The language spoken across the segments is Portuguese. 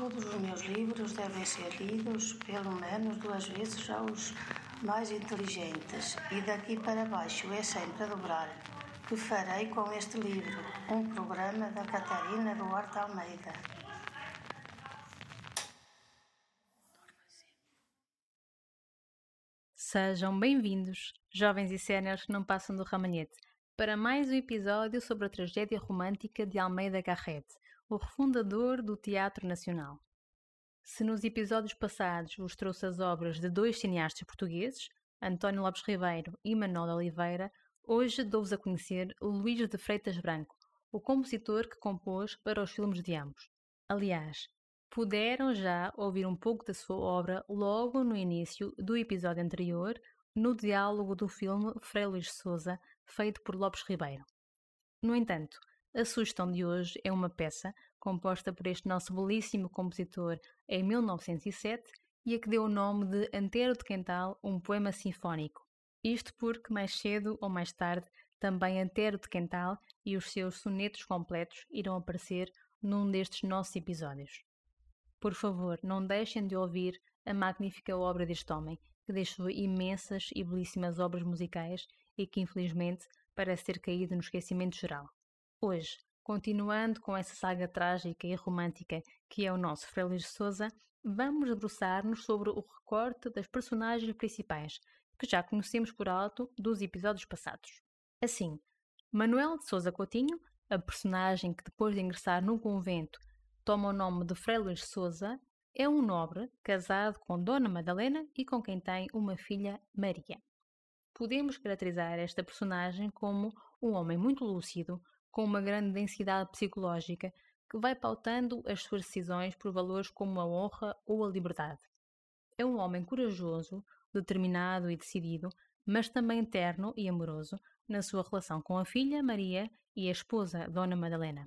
Todos os meus livros devem ser lidos pelo menos duas vezes aos mais inteligentes, e daqui para baixo é sempre a dobrar. Que farei com este livro? Um programa da Catarina Duarte Almeida. Sejam bem-vindos, jovens e séniores que não passam do ramanhete, para mais um episódio sobre a tragédia romântica de Almeida Garrett, o refundador do Teatro Nacional. Se nos episódios passados vos trouxe as obras de dois cineastas portugueses, António Lopes Ribeiro e Manuel Oliveira, hoje dou-vos a conhecer Luís de Freitas Branco, o compositor que compôs para os filmes de ambos. Aliás, puderam já ouvir um pouco da sua obra logo no início do episódio anterior, no diálogo do filme Frei Luís Souza, feito por Lopes Ribeiro. No entanto, a sugestão de hoje é uma peça composta por este nosso belíssimo compositor em 1907 e a que deu o nome de Antero de Quental, um poema sinfónico. Isto porque mais cedo ou mais tarde também Antero de Quental e os seus sonetos completos irão aparecer num destes nossos episódios. Por favor, não deixem de ouvir a magnífica obra deste homem, que deixou imensas e belíssimas obras musicais e que infelizmente parece ter caído no esquecimento geral. Hoje, continuando com essa saga trágica e romântica que é o nosso Frei de Souza, vamos debruçar-nos sobre o recorte das personagens principais, que já conhecemos por alto dos episódios passados. Assim, Manuel de Souza Coutinho, a personagem que depois de ingressar no convento toma o nome de Frei Luís Souza, é um nobre casado com Dona Madalena e com quem tem uma filha Maria. Podemos caracterizar esta personagem como um homem muito lúcido, com uma grande densidade psicológica, que vai pautando as suas decisões por valores como a honra ou a liberdade. É um homem corajoso, determinado e decidido, mas também terno e amoroso na sua relação com a filha Maria e a esposa Dona Madalena.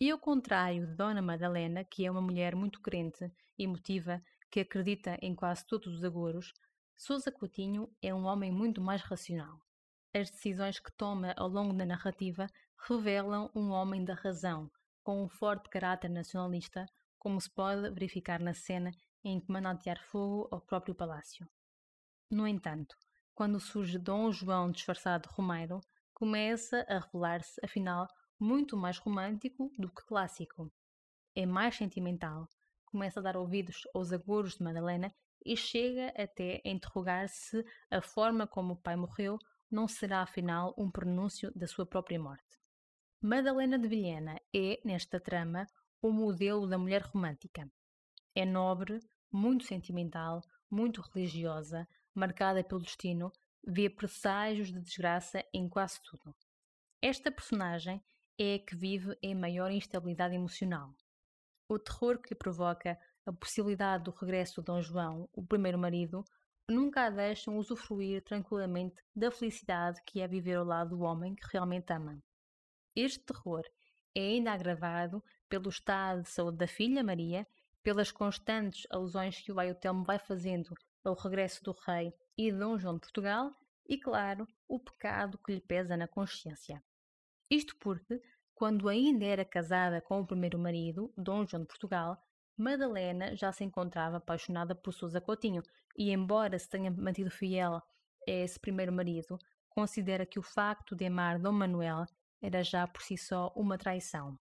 E ao contrário de Dona Madalena, que é uma mulher muito crente, emotiva, que acredita em quase todos os agouros, Sousa Coutinho é um homem muito mais racional. As decisões que toma ao longo da narrativa revelam um homem da razão, com um forte caráter nacionalista, como se pode verificar na cena em que manda atear fogo ao próprio palácio. No entanto, quando surge Dom João disfarçado de Romeiro, começa a revelar-se, afinal, muito mais romântico do que clássico. É mais sentimental, começa a dar ouvidos aos agouros de Madalena e chega até a interrogar se a forma como o pai morreu não será afinal um pronúncio da sua própria morte. Madalena de Vilhena é, nesta trama, o modelo da mulher romântica. É nobre, muito sentimental, muito religiosa, marcada pelo destino, vê presságios de desgraça em quase tudo. Esta personagem é a que vive em maior instabilidade emocional. O terror que lhe provoca a possibilidade do regresso de Dom João, o primeiro marido, nunca a deixam usufruir tranquilamente da felicidade que é viver ao lado do homem que realmente ama. Este terror é ainda agravado pelo estado de saúde da filha Maria, pelas constantes alusões que o Baio Telmo vai fazendo ao regresso do rei e de Dom João de Portugal e, claro, o pecado que lhe pesa na consciência. Isto porque, quando ainda era casada com o primeiro marido, Dom João de Portugal, Madalena já se encontrava apaixonada por Sousa Coutinho e, embora se tenha mantido fiel a esse primeiro marido, considera que o facto de amar Dom Manuel era já por si só uma traição.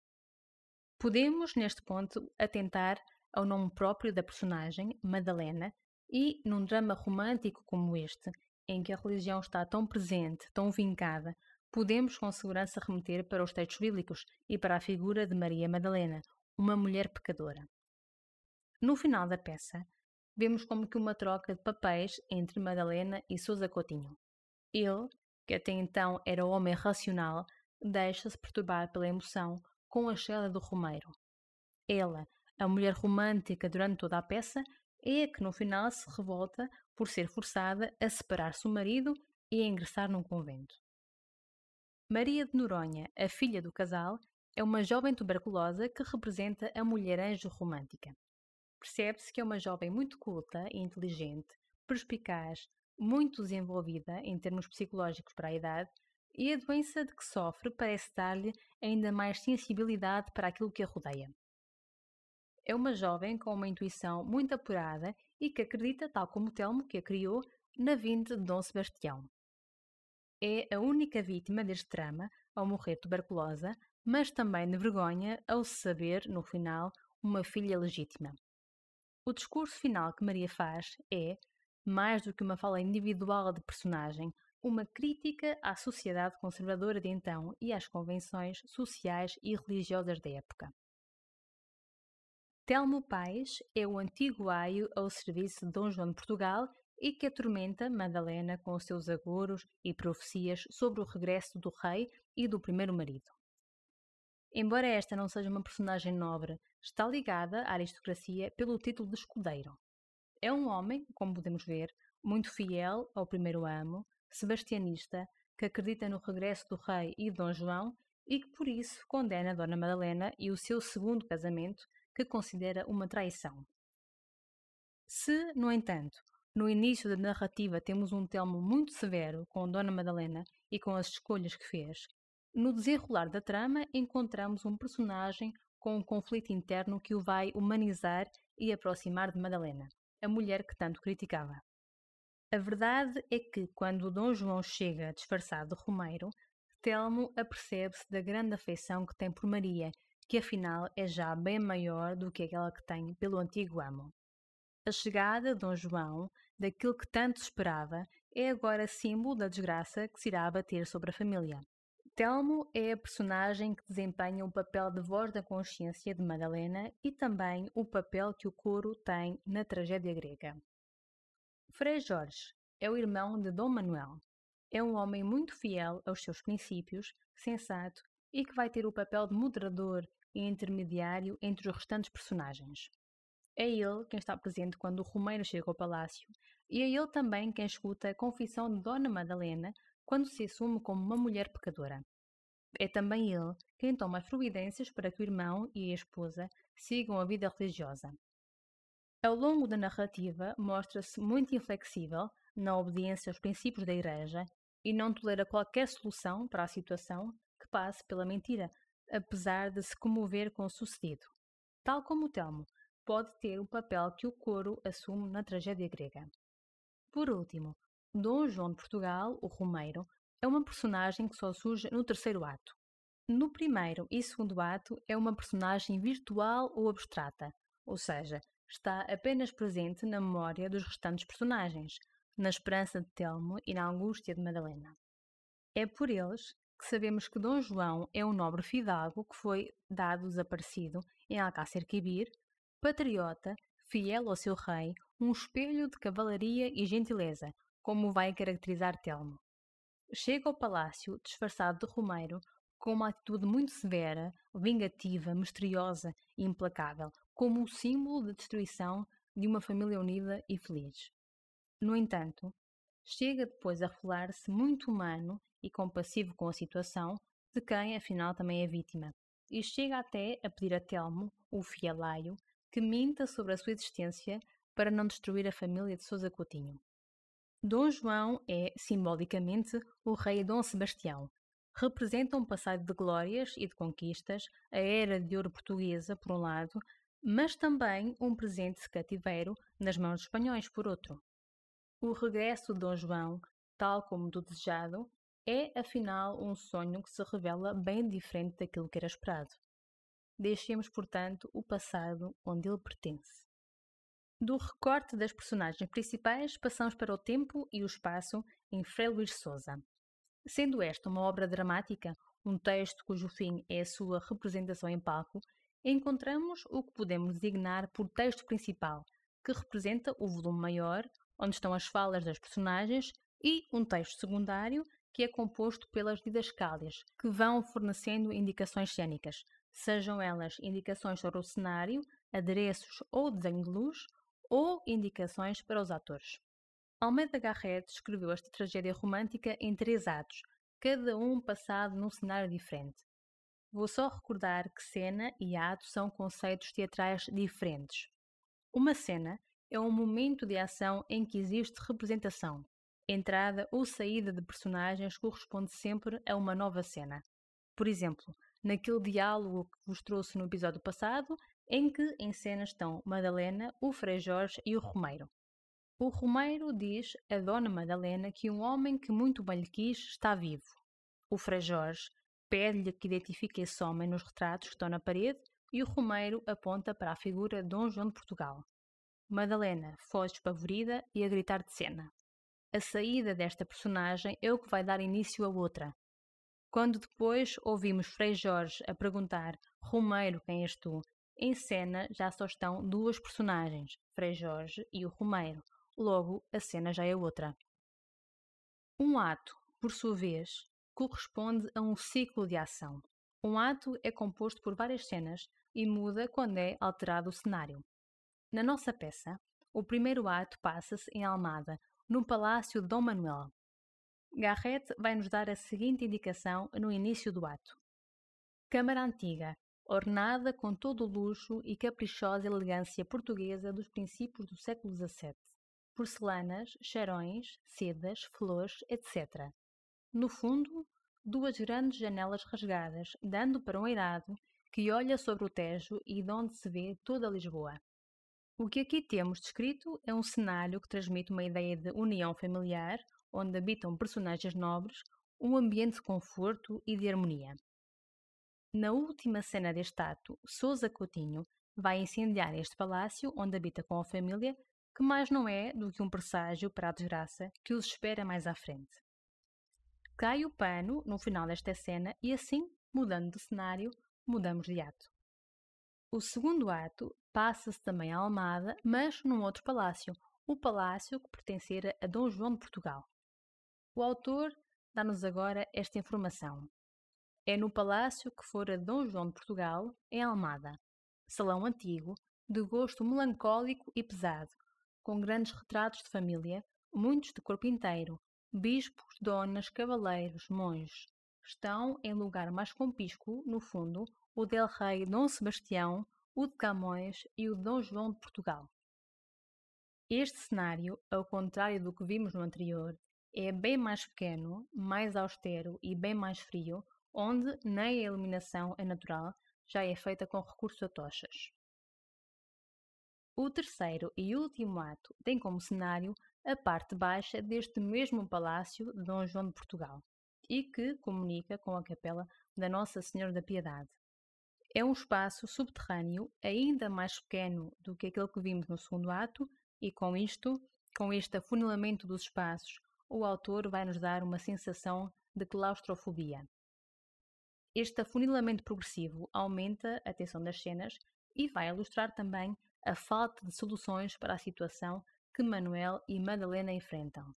Podemos, neste ponto, atentar ao nome próprio da personagem, Madalena, e, num drama romântico como este, em que a religião está tão presente, tão vincada, podemos com segurança remeter para os textos bíblicos e para a figura de Maria Madalena, uma mulher pecadora. No final da peça, vemos como que uma troca de papéis entre Madalena e Sousa Coutinho. Ele, que até então era homem racional, deixa-se perturbar pela emoção com a chela do Romeiro. Ela, a mulher romântica durante toda a peça, é a que no final se revolta por ser forçada a separar-se do marido e a ingressar num convento. Maria de Noronha, a filha do casal, é uma jovem tuberculosa que representa a mulher anjo romântica. Percebe-se que é uma jovem muito culta e inteligente, perspicaz, muito desenvolvida em termos psicológicos para a idade, e a doença de que sofre parece dar-lhe ainda mais sensibilidade para aquilo que a rodeia. É uma jovem com uma intuição muito apurada e que acredita, tal como Telmo, que a criou, na vinda de Dom Sebastião. É a única vítima deste drama ao morrer tuberculosa, mas também de vergonha ao saber, no final, uma filha legítima. O discurso final que Maria faz é, mais do que uma fala individual de personagem, uma crítica à sociedade conservadora de então e às convenções sociais e religiosas da época. Telmo Pais é o antigo aio ao serviço de Dom João de Portugal e que atormenta Madalena com os seus agouros e profecias sobre o regresso do rei e do primeiro marido. Embora esta não seja uma personagem nobre, está ligada à aristocracia pelo título de escudeiro. É um homem, como podemos ver, muito fiel ao primeiro amo, sebastianista, que acredita no regresso do rei e de Dom João e que por isso condena Dona Madalena e o seu segundo casamento, que considera uma traição. Se, no entanto, no início da narrativa temos um Telmo muito severo com Dona Madalena e com as escolhas que fez, no desenrolar da trama, encontramos um personagem com um conflito interno que o vai humanizar e aproximar de Madalena, a mulher que tanto criticava. A verdade é que, quando Dom João chega disfarçado de Romeiro, Telmo apercebe-se da grande afeição que tem por Maria, que afinal é já bem maior do que aquela que tem pelo antigo amo. A chegada de Dom João, daquilo que tanto esperava, é agora símbolo da desgraça que se irá abater sobre a família. Telmo é a personagem que desempenha o papel de voz da consciência de Madalena e também o papel que o coro tem na tragédia grega. Frei Jorge é o irmão de Dom Manuel. É um homem muito fiel aos seus princípios, sensato e que vai ter o papel de moderador e intermediário entre os restantes personagens. É ele quem está presente quando o Romeiro chega ao palácio e é ele também quem escuta a confissão de Dona Madalena quando se assume como uma mulher pecadora. É também ele quem toma as providências para que o irmão e a esposa sigam a vida religiosa. Ao longo da narrativa, mostra-se muito inflexível na obediência aos princípios da Igreja e não tolera qualquer solução para a situação que passe pela mentira, apesar de se comover com o sucedido. Tal como Telmo, pode ter o papel que o coro assume na tragédia grega. Por último, Dom João de Portugal, o Romeiro, é uma personagem que só surge no terceiro ato. No primeiro e segundo ato é uma personagem virtual ou abstrata, ou seja, está apenas presente na memória dos restantes personagens, na esperança de Telmo e na angústia de Madalena. É por eles que sabemos que Dom João é um nobre fidalgo que foi dado desaparecido em Alcácer Quibir, patriota, fiel ao seu rei, um espelho de cavalaria e gentileza, como vai caracterizar Telmo. Chega ao palácio disfarçado de Romeiro com uma atitude muito severa, vingativa, misteriosa e implacável, como o símbolo de destruição de uma família unida e feliz. No entanto, chega depois a revelar-se muito humano e compassivo com a situação de quem afinal também é vítima, e chega até a pedir a Telmo, o fielaio, que minta sobre a sua existência para não destruir a família de Sousa Coutinho. Dom João é, simbolicamente, o rei Dom Sebastião. Representa um passado de glórias e de conquistas, a era de ouro portuguesa, por um lado, mas também um presente de cativeiro nas mãos dos espanhóis, por outro. O regresso de Dom João, tal como do desejado, é afinal um sonho que se revela bem diferente daquilo que era esperado. Deixemos, portanto, o passado onde ele pertence. Do recorte das personagens principais, passamos para o tempo e o espaço em Frei Luís Souza. Sendo esta uma obra dramática, um texto cujo fim é a sua representação em palco, encontramos o que podemos designar por texto principal, que representa o volume maior, onde estão as falas das personagens, e um texto secundário, que é composto pelas didascálias, que vão fornecendo indicações cênicas, sejam elas indicações sobre o cenário, adereços ou desenho de luz, ou indicações para os atores. Almeida Garrett escreveu esta tragédia romântica em três atos, cada um passado num cenário diferente. Vou só recordar que cena e ato são conceitos teatrais diferentes. Uma cena é um momento de ação em que existe representação. Entrada ou saída de personagens corresponde sempre a uma nova cena. Por exemplo, naquele diálogo que vos trouxe no episódio passado, em que em cena estão Madalena, o Frei Jorge e o Romeiro. O Romeiro diz a Dona Madalena que um homem que muito bem lhe quis está vivo. O Frei Jorge pede-lhe que identifique esse homem nos retratos que estão na parede e o Romeiro aponta para a figura de Dom João de Portugal. Madalena foge espavorida e a gritar de cena. A saída desta personagem é o que vai dar início a outra. Quando depois ouvimos Frei Jorge a perguntar Romeiro, quem és tu? Em cena já só estão duas personagens, Frei Jorge e o Romeiro. Logo, a cena já é outra. Um ato, por sua vez, corresponde a um ciclo de ação. Um ato é composto por várias cenas e muda quando é alterado o cenário. Na nossa peça, o primeiro ato passa-se em Almada, no Palácio de Dom Manuel. Garrett vai nos dar a seguinte indicação no início do ato: Câmara antiga, ornada com todo o luxo e caprichosa elegância portuguesa dos princípios do século XVII. Porcelanas, charões, sedas, flores, etc. No fundo, duas grandes janelas rasgadas, dando para um eirado que olha sobre o Tejo e de onde se vê toda Lisboa. O que aqui temos descrito é um cenário que transmite uma ideia de união familiar, onde habitam personagens nobres, um ambiente de conforto e de harmonia. Na última cena deste ato, Sousa Coutinho vai incendiar este palácio onde habita com a família, que mais não é do que um presságio para a desgraça que os espera mais à frente. Cai o pano no final desta cena e assim, mudando de cenário, mudamos de ato. O segundo ato passa-se também a Almada, mas num outro palácio, o palácio que pertencera a Dom João de Portugal. O autor dá-nos agora esta informação. É no palácio que fora Dom João de Portugal, em Almada. Salão antigo, de gosto melancólico e pesado, com grandes retratos de família, muitos de corpo inteiro, bispos, donas, cavaleiros, monges. Estão em lugar mais compisco, no fundo, o del rei Dom Sebastião, o de Camões e o Dom João de Portugal. Este cenário, ao contrário do que vimos no anterior, é bem mais pequeno, mais austero e bem mais frio, onde nem a iluminação é natural, já é feita com recurso a tochas. O terceiro e último ato tem como cenário a parte baixa deste mesmo palácio de Dom João de Portugal e que comunica com a capela da Nossa Senhora da Piedade. É um espaço subterrâneo ainda mais pequeno do que aquele que vimos no segundo ato e com isto, com este afunilamento dos espaços, o autor vai nos dar uma sensação de claustrofobia. Este afunilamento progressivo aumenta a tensão das cenas e vai ilustrar também a falta de soluções para a situação que Manuel e Madalena enfrentam.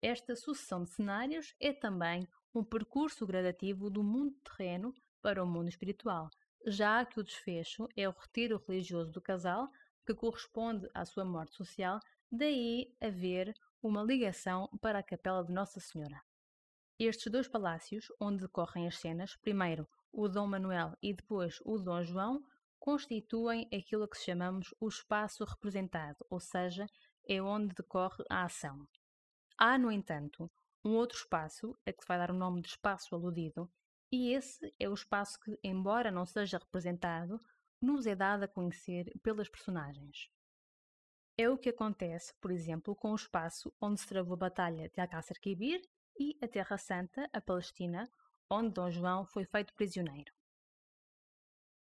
Esta sucessão de cenários é também um percurso gradativo do mundo terreno para o mundo espiritual, já que o desfecho é o retiro religioso do casal, que corresponde à sua morte social, daí haver uma ligação para a capela de Nossa Senhora. Estes dois palácios, onde decorrem as cenas, primeiro o Dom Manuel e depois o Dom João, constituem aquilo que chamamos o espaço representado, ou seja, é onde decorre a ação. Há, no entanto, um outro espaço, a que se vai dar o nome de espaço aludido, e esse é o espaço que, embora não seja representado, nos é dado a conhecer pelas personagens. É o que acontece, por exemplo, com o espaço onde se travou a Batalha de Alcácer Quibir e a Terra Santa, a Palestina, onde Dom João foi feito prisioneiro.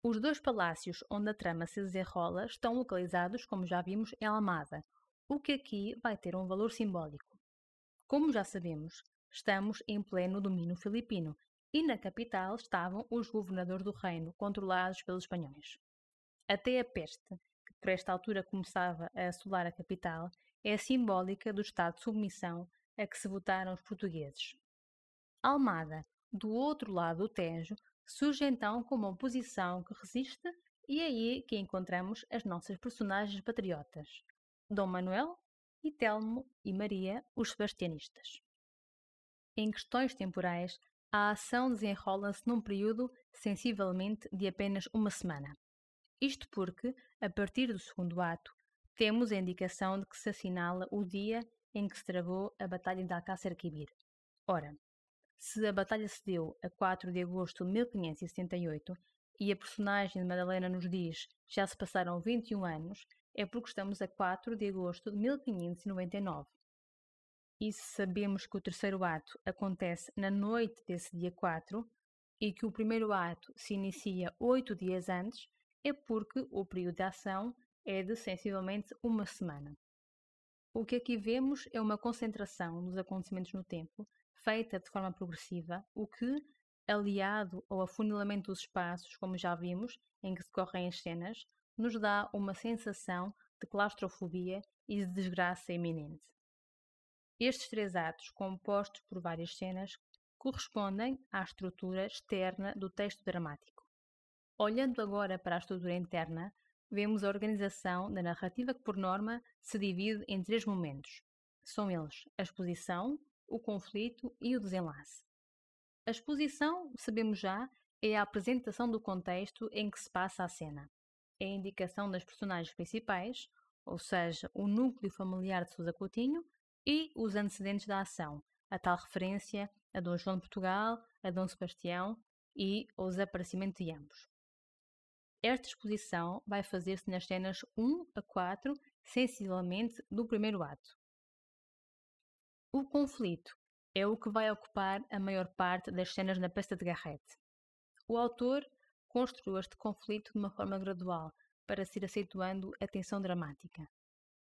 Os dois palácios onde a trama se desenrola estão localizados, como já vimos, em Almada, o que aqui vai ter um valor simbólico. Como já sabemos, estamos em pleno domínio filipino e na capital estavam os governadores do reino, controlados pelos espanhóis. Até a peste, que por esta altura começava a assolar a capital, é simbólica do estado de submissão a que se votaram os portugueses. Almada, do outro lado do Tejo, surge então como uma posição que resiste e é aí que encontramos as nossas personagens patriotas, Dom Manuel e Telmo e Maria, os sebastianistas. Em questões temporais, a ação desenrola-se num período sensivelmente de apenas uma semana. Isto porque, a partir do segundo ato, temos a indicação de que se assinala o dia em que se travou a Batalha de Alcácer Quibir. Ora, se a batalha se deu a 4 de agosto de 1578, e a personagem de Madalena nos diz já se passaram 21 anos, é porque estamos a 4 de agosto de 1599. E se sabemos que o terceiro ato acontece na noite desse dia 4 e que o primeiro ato se inicia oito dias antes, é porque o período de ação é de sensivelmente uma semana. O que aqui vemos é uma concentração dos acontecimentos no tempo, feita de forma progressiva, o que, aliado ao afunilamento dos espaços, como já vimos, em que decorrem as cenas, nos dá uma sensação de claustrofobia e de desgraça iminente. Estes três atos, compostos por várias cenas, correspondem à estrutura externa do texto dramático. Olhando agora para a estrutura interna, vemos a organização da narrativa que, por norma, se divide em três momentos. São eles a exposição, o conflito e o desenlace. A exposição, sabemos já, é a apresentação do contexto em que se passa a cena. É a indicação das personagens principais, ou seja, o núcleo familiar de Sousa Coutinho e os antecedentes da ação, a tal referência a Dom João de Portugal, a Dom Sebastião e o desaparecimento de ambos. Esta exposição vai fazer-se nas cenas 1 a 4, sensivelmente do primeiro ato. O conflito é o que vai ocupar a maior parte das cenas na peça de Garrett. O autor construiu este conflito de uma forma gradual para se ir a tensão dramática.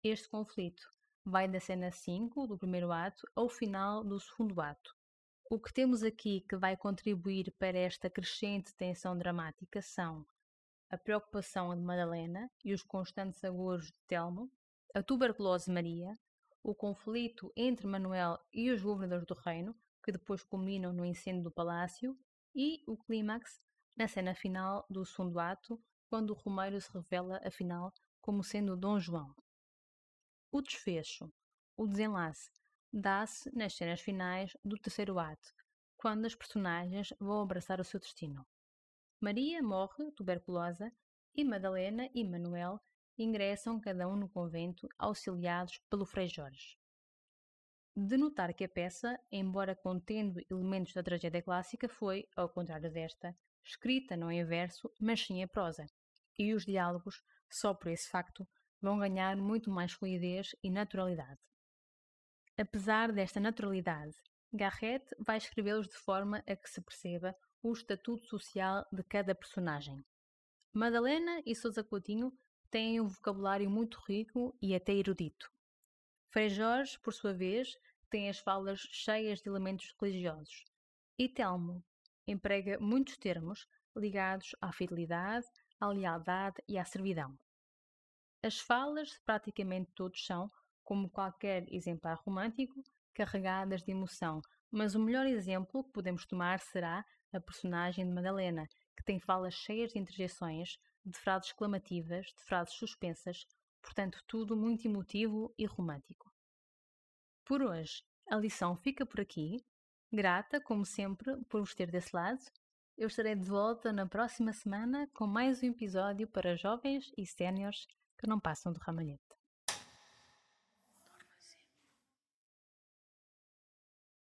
Este conflito vai da cena 5 do primeiro ato ao final do segundo ato. O que temos aqui que vai contribuir para esta crescente tensão dramática são a preocupação de Madalena e os constantes agoros de Telmo, a tuberculose de Maria, o conflito entre Manuel e os governadores do reino, que depois culminam no incêndio do palácio, e o clímax na cena final do segundo ato, quando o Romeiro se revela, afinal, como sendo Dom João. O desfecho, o desenlace, dá-se nas cenas finais do terceiro ato, quando as personagens vão abraçar o seu destino. Maria morre tuberculosa e Madalena e Manuel ingressam cada um no convento, auxiliados pelo Frei Jorge. De notar que a peça, embora contendo elementos da tragédia clássica, foi, ao contrário desta, escrita não em verso, mas sim em prosa, e os diálogos, só por esse facto, vão ganhar muito mais fluidez e naturalidade. Apesar desta naturalidade, Garrett vai escrevê-los de forma a que se perceba o estatuto social de cada personagem. Madalena e Sousa Coutinho têm um vocabulário muito rico e até erudito. Frei Jorge, por sua vez, tem as falas cheias de elementos religiosos. E Telmo emprega muitos termos ligados à fidelidade, à lealdade e à servidão. As falas de praticamente todos são, como qualquer exemplar romântico, carregadas de emoção, mas o melhor exemplo que podemos tomar será a personagem de Madalena, que tem falas cheias de interjeições, de frases exclamativas, de frases suspensas, portanto, tudo muito emotivo e romântico. Por hoje, a lição fica por aqui. Grata, como sempre, por vos ter desse lado. Eu estarei de volta na próxima semana com mais um episódio para jovens e séniores que não passam do ramalhete.